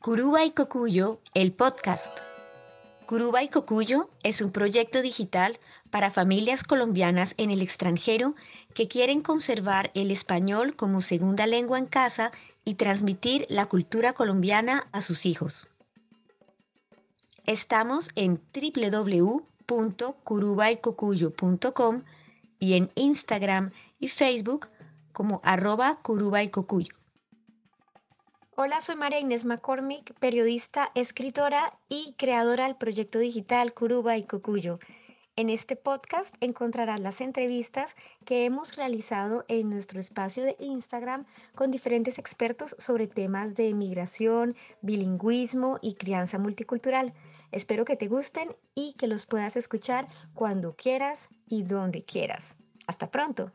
Curuba y Cocuyo, el podcast. Curuba y Cocuyo es un proyecto digital para familias colombianas en el extranjero que quieren conservar el español como segunda lengua en casa y transmitir la cultura colombiana a sus hijos. Estamos en www.curubaycocuyo.com y en Instagram y Facebook como arroba curubaycocuyo. Hola, soy María Inés McCormick, periodista, escritora y creadora del proyecto digital Curuba y Cocuyo. En este podcast encontrarás las entrevistas que hemos realizado en nuestro espacio de Instagram con diferentes expertos sobre temas de migración, bilingüismo y crianza multicultural. Espero que te gusten y que los puedas escuchar cuando quieras y donde quieras. Hasta pronto.